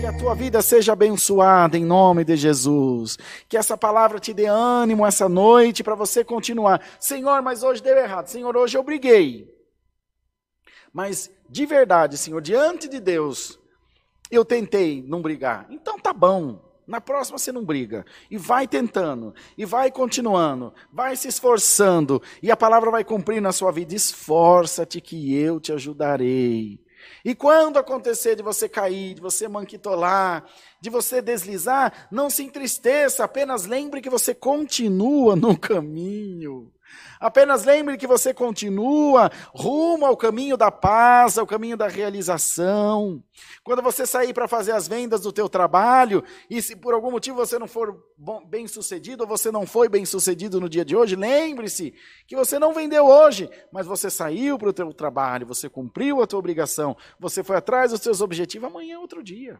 Que a tua vida seja abençoada em nome de Jesus. Que essa palavra te dê ânimo essa noite para você continuar. Senhor, mas hoje deu errado. Senhor, hoje eu briguei. Mas de verdade, Senhor, diante de Deus, eu tentei não brigar. Então tá bom. Na próxima você não briga. E vai tentando, e vai continuando, vai se esforçando, e a palavra vai cumprir na sua vida. Esforça-te que eu te ajudarei. E quando acontecer de você cair, de você manquitolar, de você deslizar, não se entristeça, apenas lembre que você continua no caminho. Apenas lembre que você continua rumo ao caminho da paz, ao caminho da realização. Quando você sair para fazer as vendas do teu trabalho, e se por algum motivo você não for bem sucedido, ou você não foi bem sucedido no dia de hoje, lembre-se que você não vendeu hoje, mas você saiu para o teu trabalho, você cumpriu a tua obrigação, você foi atrás dos seus objetivos, amanhã é outro dia.